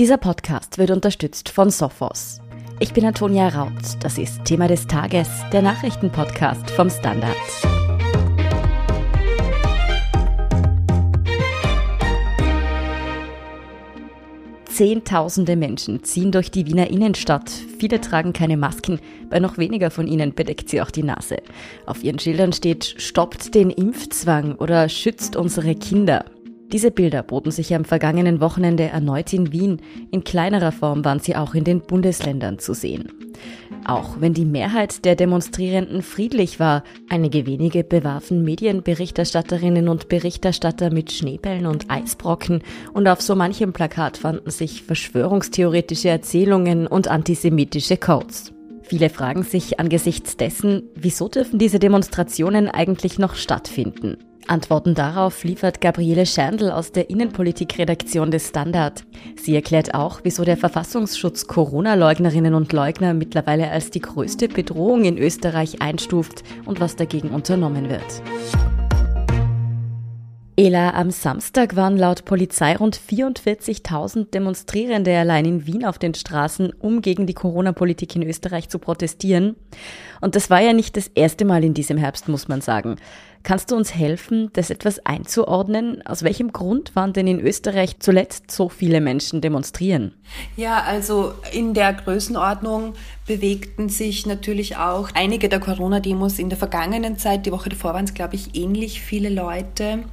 Dieser Podcast wird unterstützt von Sophos. Ich bin Antonia Raut. Das ist Thema des Tages, der Nachrichtenpodcast vom Standard. Zehntausende Menschen ziehen durch die Wiener Innenstadt. Viele tragen keine Masken, bei noch weniger von ihnen bedeckt sie auch die Nase. Auf ihren Schildern steht Stoppt den Impfzwang oder Schützt unsere Kinder. Diese Bilder boten sich am vergangenen Wochenende erneut in Wien. In kleinerer Form waren sie auch in den Bundesländern zu sehen. Auch wenn die Mehrheit der Demonstrierenden friedlich war, einige wenige bewarfen Medienberichterstatterinnen und Berichterstatter mit Schneebällen und Eisbrocken und auf so manchem Plakat fanden sich verschwörungstheoretische Erzählungen und antisemitische Codes. Viele fragen sich angesichts dessen, wieso dürfen diese Demonstrationen eigentlich noch stattfinden? Antworten darauf liefert Gabriele Scherndl aus der Innenpolitikredaktion des Standard. Sie erklärt auch, wieso der Verfassungsschutz Corona-Leugnerinnen und Leugner mittlerweile als die größte Bedrohung in Österreich einstuft und was dagegen unternommen wird. Ela, am Samstag waren laut Polizei rund 44.000 Demonstrierende allein in Wien auf den Straßen, um gegen die Corona-Politik in Österreich zu protestieren. Und das war ja nicht das erste Mal in diesem Herbst, muss man sagen. Kannst du uns helfen, das etwas einzuordnen? Aus welchem Grund waren denn in Österreich zuletzt so viele Menschen demonstrieren? Ja, also in der Größenordnung bewegten sich natürlich auch einige der Corona-Demos in der vergangenen Zeit. Die Woche davor waren es, glaube ich, ähnlich viele Leute.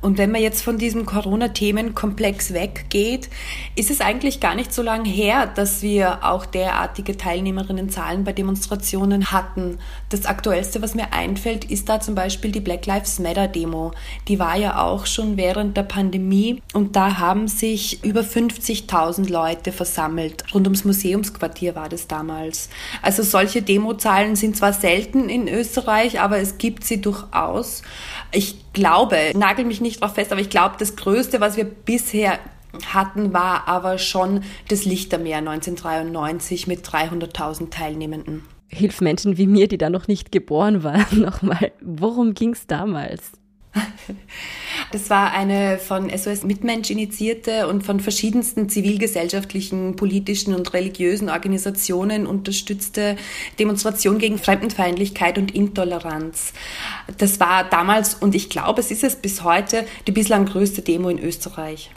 Und wenn man jetzt von diesem Corona-Themenkomplex weggeht, ist es eigentlich gar nicht so lange her, dass wir auch derartige Teilnehmerinnenzahlen bei Demonstrationen hatten. Das Aktuellste, was mir einfällt, ist da zum Beispiel die Black Lives Matter Demo. Die war ja auch schon während der Pandemie und da haben sich über 50.000 Leute versammelt. Rund ums Museumsquartier war das damals. Also solche Demozahlen sind zwar selten in Österreich, aber es gibt sie durchaus. Ich glaube, nagel mich nicht drauf fest, aber ich glaube, das Größte, was wir bisher hatten, war aber schon das Lichtermeer 1993 mit 300.000 Teilnehmenden. Hilf Menschen wie mir, die da noch nicht geboren waren, nochmal. Worum ging es damals? Das war eine von SOS Mitmensch initiierte und von verschiedensten zivilgesellschaftlichen, politischen und religiösen Organisationen unterstützte Demonstration gegen Fremdenfeindlichkeit und Intoleranz. Das war damals und ich glaube, es ist es bis heute die bislang größte Demo in Österreich.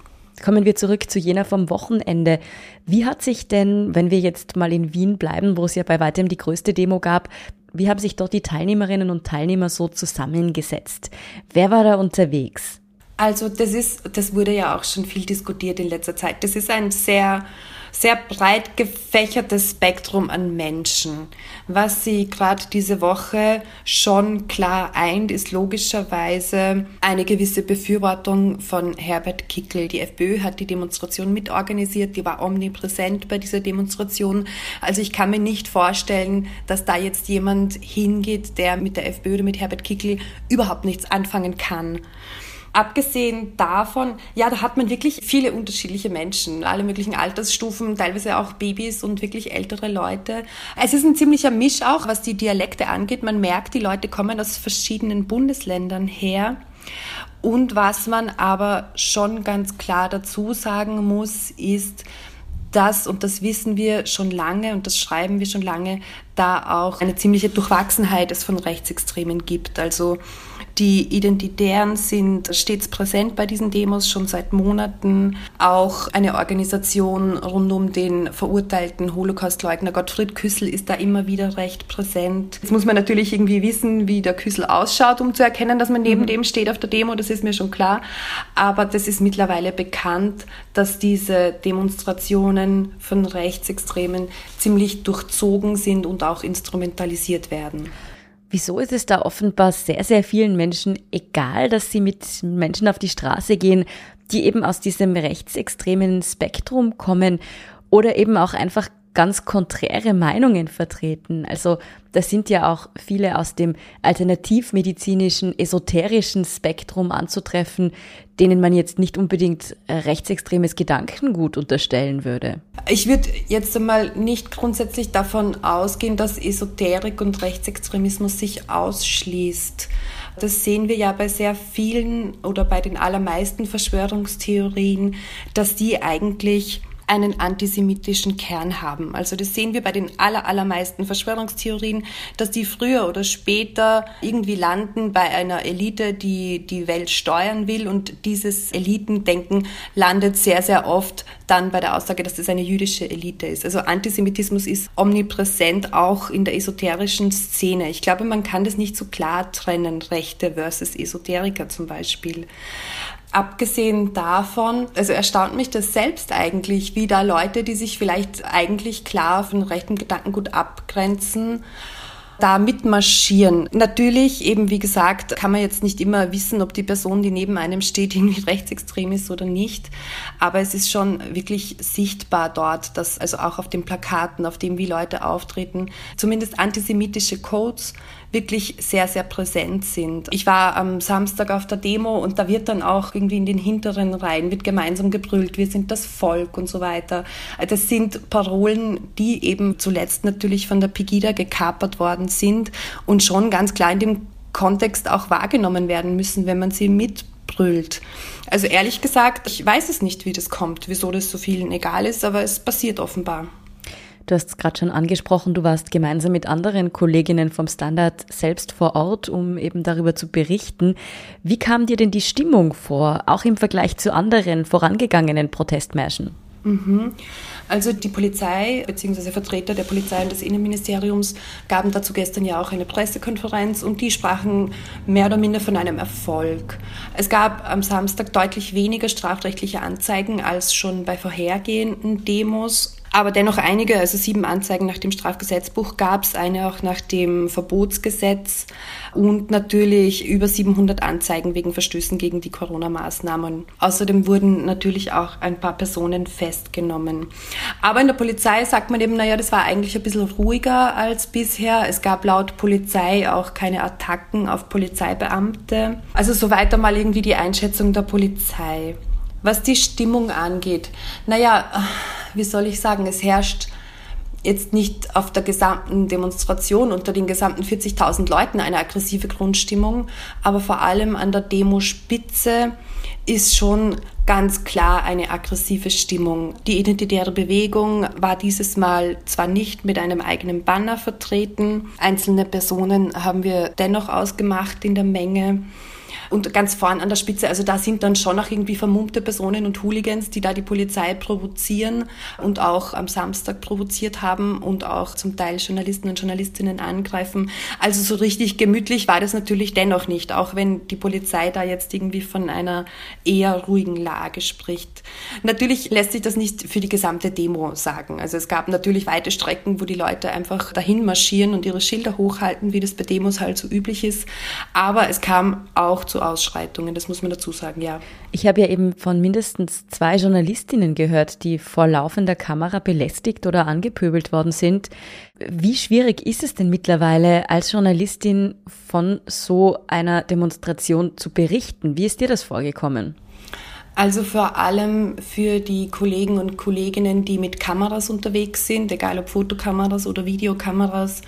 Kommen wir zurück zu jener vom Wochenende. Wie hat sich denn, wenn wir jetzt mal in Wien bleiben, wo es ja bei weitem die größte Demo gab, wie haben sich dort die Teilnehmerinnen und Teilnehmer so zusammengesetzt? Wer war da unterwegs? Also das ist, das wurde ja auch schon viel diskutiert in letzter Zeit. Das ist ein sehr sehr breit gefächertes Spektrum an Menschen. Was sie gerade diese Woche schon klar eint, ist logischerweise eine gewisse Befürwortung von Herbert Kickel. Die FPÖ hat die Demonstration mitorganisiert, die war omnipräsent bei dieser Demonstration. Also ich kann mir nicht vorstellen, dass da jetzt jemand hingeht, der mit der FPÖ oder mit Herbert Kickel überhaupt nichts anfangen kann. Abgesehen davon, ja, da hat man wirklich viele unterschiedliche Menschen, alle möglichen Altersstufen, teilweise auch Babys und wirklich ältere Leute. Es ist ein ziemlicher Misch auch, was die Dialekte angeht. Man merkt, die Leute kommen aus verschiedenen Bundesländern her. Und was man aber schon ganz klar dazu sagen muss, ist, dass, und das wissen wir schon lange und das schreiben wir schon lange, da auch eine ziemliche Durchwachsenheit es von Rechtsextremen gibt. Also die Identitären sind stets präsent bei diesen Demos, schon seit Monaten. Auch eine Organisation rund um den verurteilten Holocaustleugner Gottfried Küssel ist da immer wieder recht präsent. Jetzt muss man natürlich irgendwie wissen, wie der Küssel ausschaut, um zu erkennen, dass man neben mhm. dem steht auf der Demo, das ist mir schon klar. Aber das ist mittlerweile bekannt, dass diese Demonstrationen von Rechtsextremen ziemlich durchzogen sind und auch instrumentalisiert werden. Wieso ist es da offenbar sehr, sehr vielen Menschen egal, dass sie mit Menschen auf die Straße gehen, die eben aus diesem rechtsextremen Spektrum kommen oder eben auch einfach ganz konträre Meinungen vertreten. Also da sind ja auch viele aus dem alternativmedizinischen, esoterischen Spektrum anzutreffen, denen man jetzt nicht unbedingt rechtsextremes Gedankengut unterstellen würde. Ich würde jetzt einmal nicht grundsätzlich davon ausgehen, dass Esoterik und Rechtsextremismus sich ausschließt. Das sehen wir ja bei sehr vielen oder bei den allermeisten Verschwörungstheorien, dass die eigentlich einen antisemitischen Kern haben. Also das sehen wir bei den aller, allermeisten Verschwörungstheorien, dass die früher oder später irgendwie landen bei einer Elite, die die Welt steuern will und dieses Elitendenken landet sehr, sehr oft dann bei der Aussage, dass das eine jüdische Elite ist. Also Antisemitismus ist omnipräsent auch in der esoterischen Szene. Ich glaube, man kann das nicht so klar trennen, Rechte versus Esoteriker zum Beispiel. Abgesehen davon, also erstaunt mich das selbst eigentlich, wie da Leute, die sich vielleicht eigentlich klar von rechten Gedankengut abgrenzen, da mitmarschieren. Natürlich, eben wie gesagt, kann man jetzt nicht immer wissen, ob die Person, die neben einem steht, irgendwie rechtsextrem ist oder nicht. Aber es ist schon wirklich sichtbar dort, dass also auch auf den Plakaten, auf dem wie Leute auftreten, zumindest antisemitische Codes wirklich sehr, sehr präsent sind. Ich war am Samstag auf der Demo und da wird dann auch irgendwie in den hinteren Reihen wird gemeinsam gebrüllt, wir sind das Volk und so weiter. Das sind Parolen, die eben zuletzt natürlich von der Pegida gekapert worden sind und schon ganz klar in dem Kontext auch wahrgenommen werden müssen, wenn man sie mitbrüllt. Also ehrlich gesagt, ich weiß es nicht, wie das kommt, wieso das so vielen egal ist, aber es passiert offenbar. Du hast es gerade schon angesprochen, du warst gemeinsam mit anderen Kolleginnen vom Standard selbst vor Ort, um eben darüber zu berichten. Wie kam dir denn die Stimmung vor, auch im Vergleich zu anderen vorangegangenen Protestmärschen? Mhm. Also die Polizei bzw. Vertreter der Polizei und des Innenministeriums gaben dazu gestern ja auch eine Pressekonferenz und die sprachen mehr oder minder von einem Erfolg. Es gab am Samstag deutlich weniger strafrechtliche Anzeigen als schon bei vorhergehenden Demos aber dennoch einige, also sieben Anzeigen nach dem Strafgesetzbuch gab es, eine auch nach dem Verbotsgesetz und natürlich über 700 Anzeigen wegen Verstößen gegen die Corona-Maßnahmen. Außerdem wurden natürlich auch ein paar Personen festgenommen. Aber in der Polizei sagt man eben, naja, das war eigentlich ein bisschen ruhiger als bisher. Es gab laut Polizei auch keine Attacken auf Polizeibeamte. Also soweit einmal irgendwie die Einschätzung der Polizei. Was die Stimmung angeht, naja, wie soll ich sagen, es herrscht jetzt nicht auf der gesamten Demonstration unter den gesamten 40.000 Leuten eine aggressive Grundstimmung, aber vor allem an der Demospitze ist schon ganz klar eine aggressive Stimmung. Die identitäre Bewegung war dieses Mal zwar nicht mit einem eigenen Banner vertreten, einzelne Personen haben wir dennoch ausgemacht in der Menge. Und ganz vorn an der Spitze, also da sind dann schon auch irgendwie vermummte Personen und Hooligans, die da die Polizei provozieren und auch am Samstag provoziert haben und auch zum Teil Journalisten und Journalistinnen angreifen. Also so richtig gemütlich war das natürlich dennoch nicht, auch wenn die Polizei da jetzt irgendwie von einer eher ruhigen Lage spricht. Natürlich lässt sich das nicht für die gesamte Demo sagen. Also es gab natürlich weite Strecken, wo die Leute einfach dahin marschieren und ihre Schilder hochhalten, wie das bei Demos halt so üblich ist. Aber es kam auch zu Ausschreitungen, das muss man dazu sagen, ja. Ich habe ja eben von mindestens zwei Journalistinnen gehört, die vor laufender Kamera belästigt oder angepöbelt worden sind. Wie schwierig ist es denn mittlerweile als Journalistin von so einer Demonstration zu berichten? Wie ist dir das vorgekommen? Also vor allem für die Kollegen und Kolleginnen, die mit Kameras unterwegs sind, egal ob Fotokameras oder Videokameras,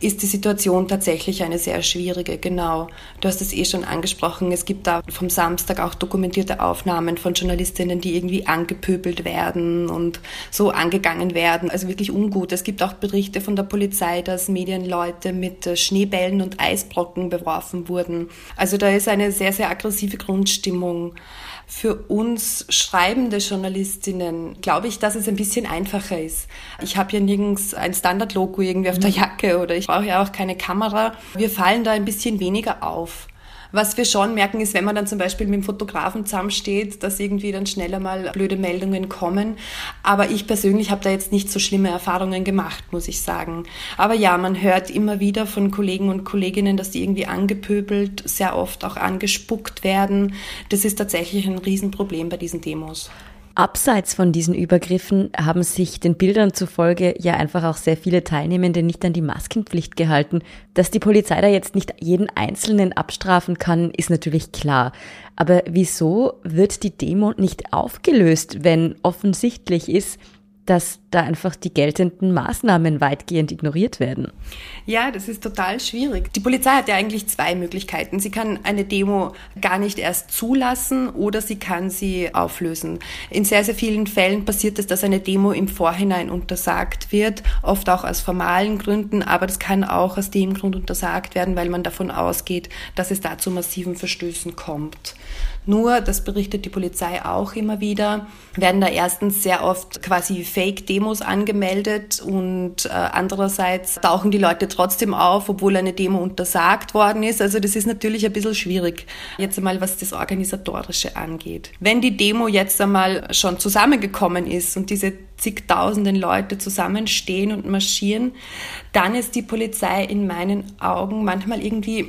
ist die Situation tatsächlich eine sehr schwierige. Genau. Du hast es eh schon angesprochen. Es gibt da vom Samstag auch dokumentierte Aufnahmen von Journalistinnen, die irgendwie angepöbelt werden und so angegangen werden. Also wirklich ungut. Es gibt auch Berichte von der Polizei, dass Medienleute mit Schneebällen und Eisbrocken beworfen wurden. Also da ist eine sehr, sehr aggressive Grundstimmung für uns schreibende Journalistinnen glaube ich, dass es ein bisschen einfacher ist. Ich habe ja nirgends ein Standard-Logo irgendwie auf der mhm. Jacke oder ich brauche ja auch keine Kamera. Wir fallen da ein bisschen weniger auf. Was wir schon merken, ist, wenn man dann zum Beispiel mit dem Fotografen zusammensteht, dass irgendwie dann schneller mal blöde Meldungen kommen. Aber ich persönlich habe da jetzt nicht so schlimme Erfahrungen gemacht, muss ich sagen. Aber ja, man hört immer wieder von Kollegen und Kolleginnen, dass die irgendwie angepöbelt, sehr oft auch angespuckt werden. Das ist tatsächlich ein Riesenproblem bei diesen Demos. Abseits von diesen Übergriffen haben sich den Bildern zufolge ja einfach auch sehr viele Teilnehmende nicht an die Maskenpflicht gehalten. Dass die Polizei da jetzt nicht jeden Einzelnen abstrafen kann, ist natürlich klar. Aber wieso wird die Demo nicht aufgelöst, wenn offensichtlich ist, dass da einfach die geltenden Maßnahmen weitgehend ignoriert werden. Ja, das ist total schwierig. Die Polizei hat ja eigentlich zwei Möglichkeiten. Sie kann eine Demo gar nicht erst zulassen oder sie kann sie auflösen. In sehr, sehr vielen Fällen passiert es, dass eine Demo im Vorhinein untersagt wird, oft auch aus formalen Gründen, aber das kann auch aus dem Grund untersagt werden, weil man davon ausgeht, dass es da zu massiven Verstößen kommt. Nur, das berichtet die Polizei auch immer wieder, werden da erstens sehr oft quasi Fake-Demos angemeldet und äh, andererseits tauchen die Leute trotzdem auf, obwohl eine Demo untersagt worden ist. Also das ist natürlich ein bisschen schwierig, jetzt einmal was das Organisatorische angeht. Wenn die Demo jetzt einmal schon zusammengekommen ist und diese zigtausenden Leute zusammenstehen und marschieren, dann ist die Polizei in meinen Augen manchmal irgendwie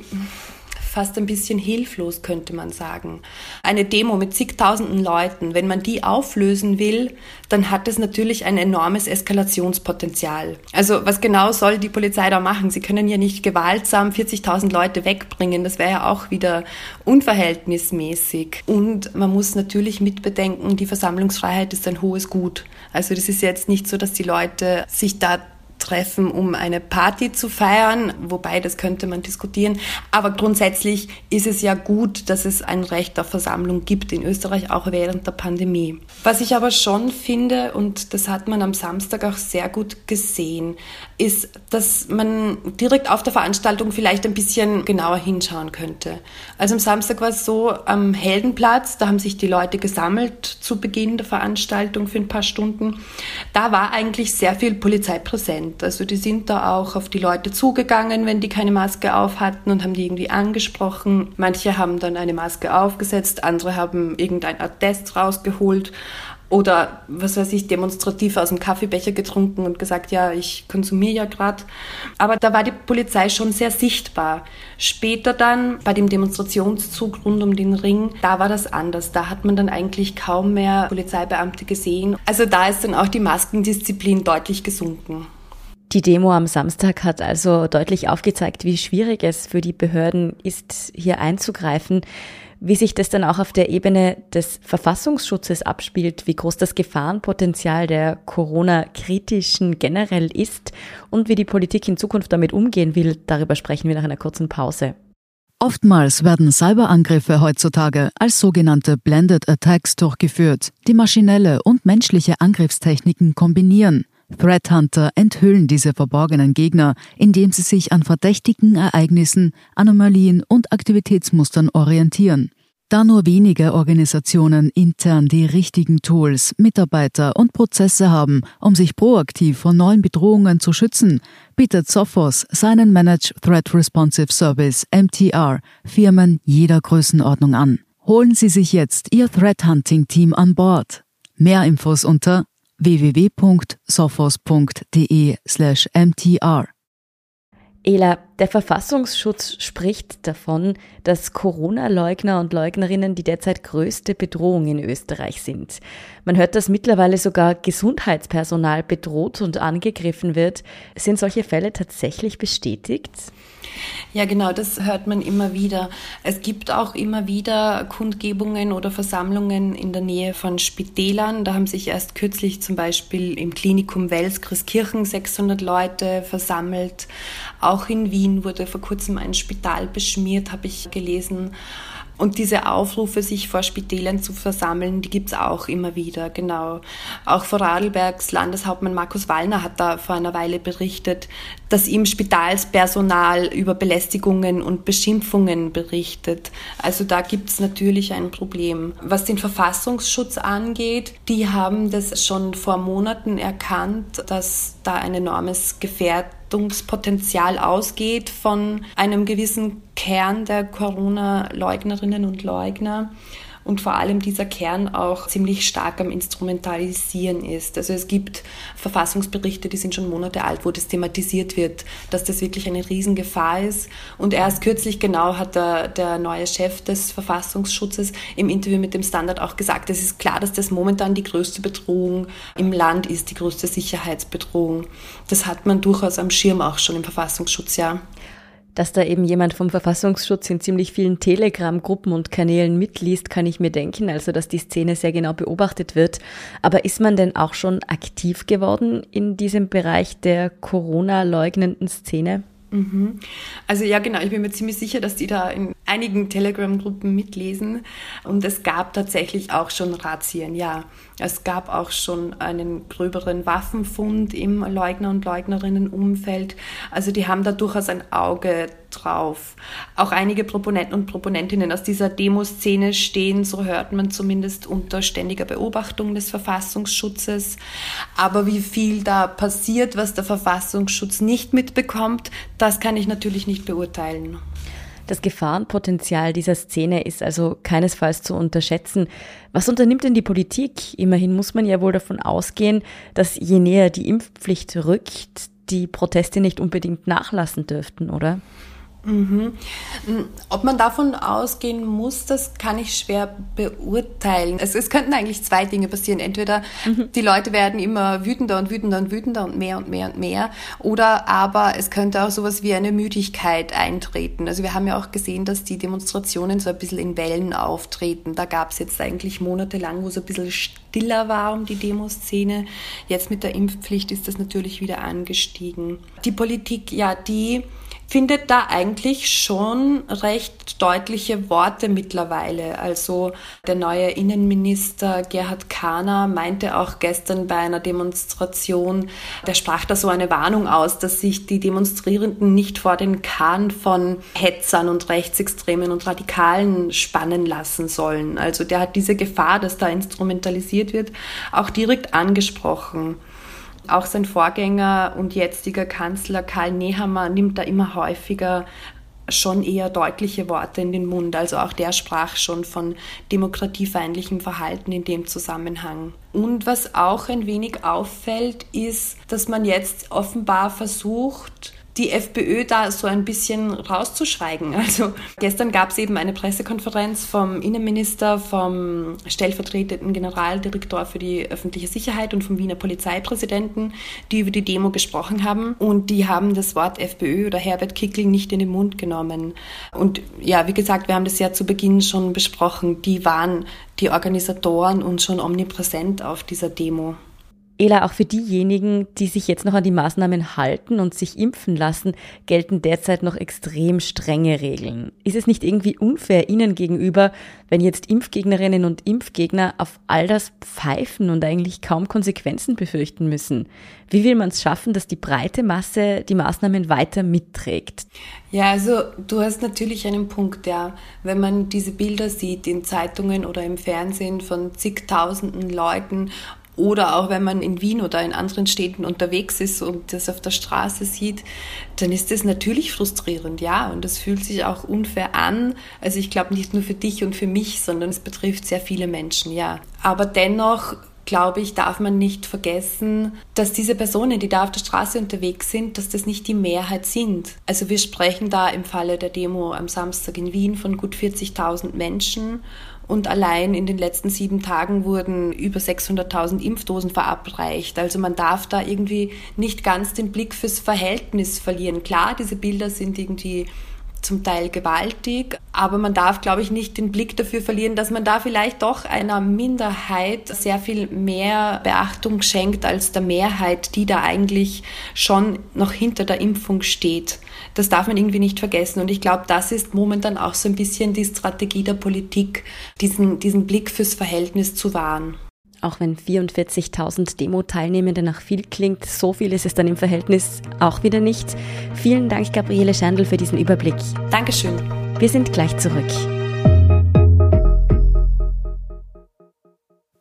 fast ein bisschen hilflos, könnte man sagen. Eine Demo mit zigtausenden Leuten, wenn man die auflösen will, dann hat es natürlich ein enormes Eskalationspotenzial. Also was genau soll die Polizei da machen? Sie können ja nicht gewaltsam 40.000 Leute wegbringen. Das wäre ja auch wieder unverhältnismäßig. Und man muss natürlich mitbedenken, die Versammlungsfreiheit ist ein hohes Gut. Also das ist jetzt nicht so, dass die Leute sich da treffen, um eine Party zu feiern, wobei das könnte man diskutieren. Aber grundsätzlich ist es ja gut, dass es ein Recht auf Versammlung gibt in Österreich, auch während der Pandemie. Was ich aber schon finde, und das hat man am Samstag auch sehr gut gesehen, ist, dass man direkt auf der Veranstaltung vielleicht ein bisschen genauer hinschauen könnte. Also am Samstag war es so, am Heldenplatz, da haben sich die Leute gesammelt zu Beginn der Veranstaltung für ein paar Stunden. Da war eigentlich sehr viel Polizei präsent. Also die sind da auch auf die Leute zugegangen, wenn die keine Maske auf hatten und haben die irgendwie angesprochen. Manche haben dann eine Maske aufgesetzt, andere haben irgendein Attest rausgeholt oder was weiß ich, demonstrativ aus dem Kaffeebecher getrunken und gesagt, ja, ich konsumiere ja gerade. Aber da war die Polizei schon sehr sichtbar. Später dann bei dem Demonstrationszug rund um den Ring, da war das anders. Da hat man dann eigentlich kaum mehr Polizeibeamte gesehen. Also da ist dann auch die Maskendisziplin deutlich gesunken. Die Demo am Samstag hat also deutlich aufgezeigt, wie schwierig es für die Behörden ist, hier einzugreifen wie sich das dann auch auf der Ebene des Verfassungsschutzes abspielt, wie groß das Gefahrenpotenzial der Corona-kritischen generell ist und wie die Politik in Zukunft damit umgehen will, darüber sprechen wir nach einer kurzen Pause. Oftmals werden Cyberangriffe heutzutage als sogenannte Blended Attacks durchgeführt, die maschinelle und menschliche Angriffstechniken kombinieren. Threat Hunter enthüllen diese verborgenen Gegner, indem sie sich an verdächtigen Ereignissen, Anomalien und Aktivitätsmustern orientieren. Da nur wenige Organisationen intern die richtigen Tools, Mitarbeiter und Prozesse haben, um sich proaktiv vor neuen Bedrohungen zu schützen, bietet Sophos seinen Managed Threat Responsive Service MTR Firmen jeder Größenordnung an. Holen Sie sich jetzt Ihr Threat Hunting Team an Bord. Mehr Infos unter www.sophos.de/mtr. Ela, der Verfassungsschutz spricht davon, dass Corona-Leugner und Leugnerinnen die derzeit größte Bedrohung in Österreich sind. Man hört, dass mittlerweile sogar Gesundheitspersonal bedroht und angegriffen wird. Sind solche Fälle tatsächlich bestätigt? Ja, genau, das hört man immer wieder. Es gibt auch immer wieder Kundgebungen oder Versammlungen in der Nähe von Spitälern. Da haben sich erst kürzlich zum Beispiel im Klinikum Wels Christkirchen 600 Leute versammelt. Auch in Wien wurde vor kurzem ein Spital beschmiert, habe ich gelesen. Und diese Aufrufe, sich vor Spitälern zu versammeln, die gibt's auch immer wieder, genau. Auch Vorarlbergs Landeshauptmann Markus Wallner hat da vor einer Weile berichtet, dass ihm Spitalspersonal über Belästigungen und Beschimpfungen berichtet. Also da gibt's natürlich ein Problem. Was den Verfassungsschutz angeht, die haben das schon vor Monaten erkannt, dass da ein enormes Gefährdungspotenzial ausgeht von einem gewissen Kern der Corona-Leugnerinnen und Leugner und vor allem dieser Kern auch ziemlich stark am Instrumentalisieren ist. Also es gibt Verfassungsberichte, die sind schon Monate alt, wo das thematisiert wird, dass das wirklich eine Riesengefahr ist. Und erst kürzlich genau hat der, der neue Chef des Verfassungsschutzes im Interview mit dem Standard auch gesagt, es ist klar, dass das momentan die größte Bedrohung im Land ist, die größte Sicherheitsbedrohung. Das hat man durchaus am Schirm auch schon im Verfassungsschutz, ja. Dass da eben jemand vom Verfassungsschutz in ziemlich vielen Telegram-Gruppen und Kanälen mitliest, kann ich mir denken, also dass die Szene sehr genau beobachtet wird. Aber ist man denn auch schon aktiv geworden in diesem Bereich der Corona-leugnenden Szene? Mhm. Also ja, genau, ich bin mir ziemlich sicher, dass die da in einigen Telegram-Gruppen mitlesen. Und es gab tatsächlich auch schon Razzien, ja. Es gab auch schon einen gröberen Waffenfund im Leugner- und Leugnerinnen-Umfeld. Also die haben da durchaus ein Auge drauf. Auch einige Proponenten und Proponentinnen aus dieser Demoszene stehen, so hört man zumindest, unter ständiger Beobachtung des Verfassungsschutzes. Aber wie viel da passiert, was der Verfassungsschutz nicht mitbekommt, das kann ich natürlich nicht beurteilen. Das Gefahrenpotenzial dieser Szene ist also keinesfalls zu unterschätzen. Was unternimmt denn die Politik? Immerhin muss man ja wohl davon ausgehen, dass je näher die Impfpflicht rückt, die Proteste nicht unbedingt nachlassen dürften, oder? Mhm. Ob man davon ausgehen muss, das kann ich schwer beurteilen. Es, es könnten eigentlich zwei Dinge passieren. Entweder mhm. die Leute werden immer wütender und wütender und wütender und mehr und mehr und mehr. Oder aber es könnte auch sowas wie eine Müdigkeit eintreten. Also wir haben ja auch gesehen, dass die Demonstrationen so ein bisschen in Wellen auftreten. Da gab es jetzt eigentlich monatelang, wo es ein bisschen stiller war um die Demoszene. Jetzt mit der Impfpflicht ist das natürlich wieder angestiegen. Die Politik, ja, die findet da eigentlich schon recht deutliche Worte mittlerweile. Also der neue Innenminister Gerhard Kahner meinte auch gestern bei einer Demonstration, der sprach da so eine Warnung aus, dass sich die Demonstrierenden nicht vor den Kahn von Hetzern und Rechtsextremen und Radikalen spannen lassen sollen. Also der hat diese Gefahr, dass da instrumentalisiert wird, auch direkt angesprochen. Auch sein Vorgänger und jetziger Kanzler Karl Nehammer nimmt da immer häufiger schon eher deutliche Worte in den Mund. Also auch der sprach schon von demokratiefeindlichem Verhalten in dem Zusammenhang. Und was auch ein wenig auffällt, ist, dass man jetzt offenbar versucht, die FPÖ da so ein bisschen rauszuschweigen. Also gestern gab es eben eine Pressekonferenz vom Innenminister, vom stellvertretenden Generaldirektor für die öffentliche Sicherheit und vom Wiener Polizeipräsidenten, die über die Demo gesprochen haben. Und die haben das Wort FPÖ oder Herbert Kickl nicht in den Mund genommen. Und ja, wie gesagt, wir haben das ja zu Beginn schon besprochen. Die waren die Organisatoren und schon omnipräsent auf dieser Demo. Ela, auch für diejenigen, die sich jetzt noch an die Maßnahmen halten und sich impfen lassen, gelten derzeit noch extrem strenge Regeln. Ist es nicht irgendwie unfair Ihnen gegenüber, wenn jetzt Impfgegnerinnen und Impfgegner auf all das pfeifen und eigentlich kaum Konsequenzen befürchten müssen? Wie will man es schaffen, dass die breite Masse die Maßnahmen weiter mitträgt? Ja, also du hast natürlich einen Punkt, ja. Wenn man diese Bilder sieht in Zeitungen oder im Fernsehen von zigtausenden Leuten oder auch wenn man in Wien oder in anderen Städten unterwegs ist und das auf der Straße sieht, dann ist das natürlich frustrierend, ja. Und das fühlt sich auch unfair an. Also ich glaube nicht nur für dich und für mich, sondern es betrifft sehr viele Menschen, ja. Aber dennoch glaube ich, darf man nicht vergessen, dass diese Personen, die da auf der Straße unterwegs sind, dass das nicht die Mehrheit sind. Also wir sprechen da im Falle der Demo am Samstag in Wien von gut 40.000 Menschen und allein in den letzten sieben Tagen wurden über 600.000 Impfdosen verabreicht. Also man darf da irgendwie nicht ganz den Blick fürs Verhältnis verlieren. Klar, diese Bilder sind irgendwie zum Teil gewaltig, aber man darf, glaube ich, nicht den Blick dafür verlieren, dass man da vielleicht doch einer Minderheit sehr viel mehr Beachtung schenkt als der Mehrheit, die da eigentlich schon noch hinter der Impfung steht. Das darf man irgendwie nicht vergessen. Und ich glaube, das ist momentan auch so ein bisschen die Strategie der Politik, diesen, diesen Blick fürs Verhältnis zu wahren. Auch wenn 44.000 Demo-Teilnehmende nach viel klingt, so viel ist es dann im Verhältnis auch wieder nicht. Vielen Dank, Gabriele Schandl, für diesen Überblick. Dankeschön. Wir sind gleich zurück.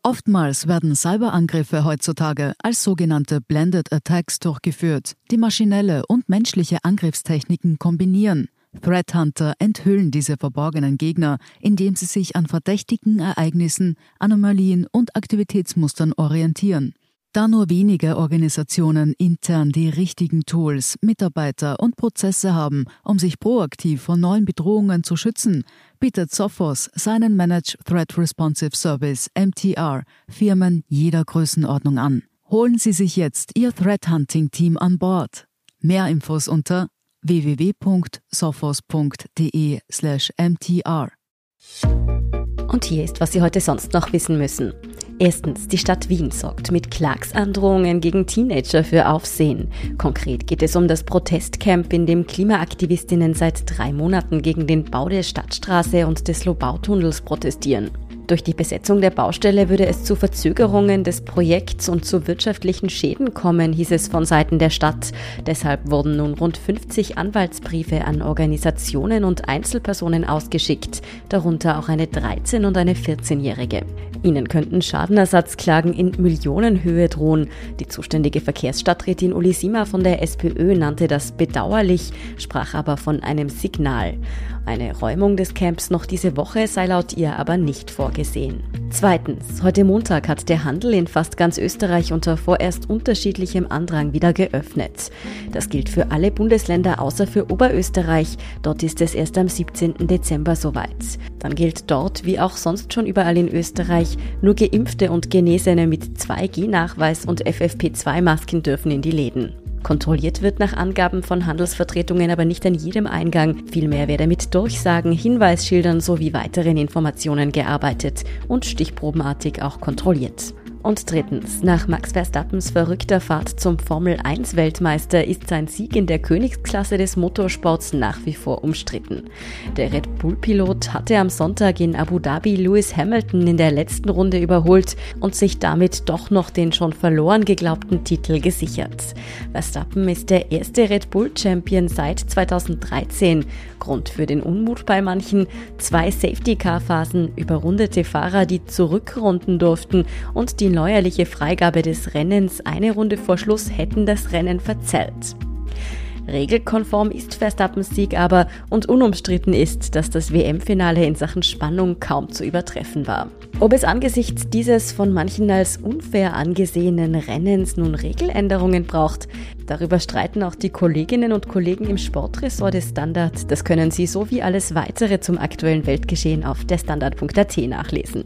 Oftmals werden Cyberangriffe heutzutage als sogenannte Blended Attacks durchgeführt, die maschinelle und menschliche Angriffstechniken kombinieren. Threat Hunter enthüllen diese verborgenen Gegner, indem sie sich an verdächtigen Ereignissen, Anomalien und Aktivitätsmustern orientieren. Da nur wenige Organisationen intern die richtigen Tools, Mitarbeiter und Prozesse haben, um sich proaktiv vor neuen Bedrohungen zu schützen, bietet Sophos seinen Managed Threat Responsive Service MTR Firmen jeder Größenordnung an. Holen Sie sich jetzt Ihr Threat Hunting Team an Bord. Mehr Infos unter www.sophos.de/mtr. Und hier ist, was Sie heute sonst noch wissen müssen. Erstens, die Stadt Wien sorgt mit Klagsandrohungen gegen Teenager für Aufsehen. Konkret geht es um das Protestcamp, in dem Klimaaktivistinnen seit drei Monaten gegen den Bau der Stadtstraße und des Lobautunnels protestieren. Durch die Besetzung der Baustelle würde es zu Verzögerungen des Projekts und zu wirtschaftlichen Schäden kommen, hieß es von Seiten der Stadt. Deshalb wurden nun rund 50 Anwaltsbriefe an Organisationen und Einzelpersonen ausgeschickt, darunter auch eine 13- und eine 14-Jährige. Ihnen könnten Schadenersatzklagen in Millionenhöhe drohen. Die zuständige Verkehrsstadträtin Uli Sima von der SPÖ nannte das bedauerlich, sprach aber von einem Signal. Eine Räumung des Camps noch diese Woche sei laut ihr aber nicht vorgesehen. Zweitens, heute Montag hat der Handel in fast ganz Österreich unter vorerst unterschiedlichem Andrang wieder geöffnet. Das gilt für alle Bundesländer außer für Oberösterreich. Dort ist es erst am 17. Dezember soweit. Dann gilt dort, wie auch sonst schon überall in Österreich, nur Geimpfte und Genesene mit 2G-Nachweis und FFP2-Masken dürfen in die Läden. Kontrolliert wird nach Angaben von Handelsvertretungen aber nicht an jedem Eingang. Vielmehr werde mit Durchsagen, Hinweisschildern sowie weiteren Informationen gearbeitet und stichprobenartig auch kontrolliert. Und drittens, nach Max Verstappens verrückter Fahrt zum Formel-1-Weltmeister ist sein Sieg in der Königsklasse des Motorsports nach wie vor umstritten. Der Red Bull-Pilot hatte am Sonntag in Abu Dhabi Lewis Hamilton in der letzten Runde überholt und sich damit doch noch den schon verloren geglaubten Titel gesichert. Verstappen ist der erste Red Bull-Champion seit 2013. Grund für den Unmut bei manchen, zwei Safety-Car-Phasen, überrundete Fahrer, die zurückrunden durften und die neuerliche Freigabe des Rennens eine Runde vor Schluss hätten das Rennen verzerrt. Regelkonform ist Verstappens Sieg aber und unumstritten ist, dass das WM-Finale in Sachen Spannung kaum zu übertreffen war. Ob es angesichts dieses von manchen als unfair angesehenen Rennens nun Regeländerungen braucht, darüber streiten auch die Kolleginnen und Kollegen im Sportressort des Standard. Das können Sie so wie alles weitere zum aktuellen Weltgeschehen auf der Standard.at nachlesen.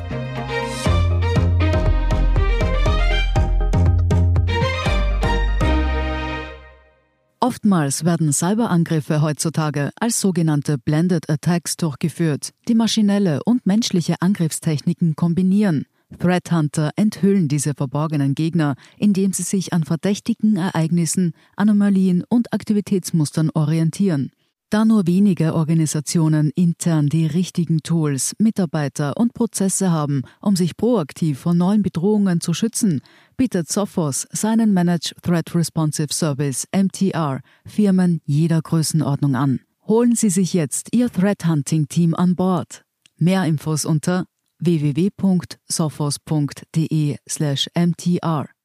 Oftmals werden Cyberangriffe heutzutage als sogenannte Blended Attacks durchgeführt, die maschinelle und menschliche Angriffstechniken kombinieren. Threat Hunter enthüllen diese verborgenen Gegner, indem sie sich an verdächtigen Ereignissen, Anomalien und Aktivitätsmustern orientieren. Da nur wenige Organisationen intern die richtigen Tools, Mitarbeiter und Prozesse haben, um sich proaktiv vor neuen Bedrohungen zu schützen, bietet Sophos seinen Managed Threat Responsive Service MTR Firmen jeder Größenordnung an. Holen Sie sich jetzt Ihr Threat Hunting Team an Bord. Mehr Infos unter www.sophos.de/mtr.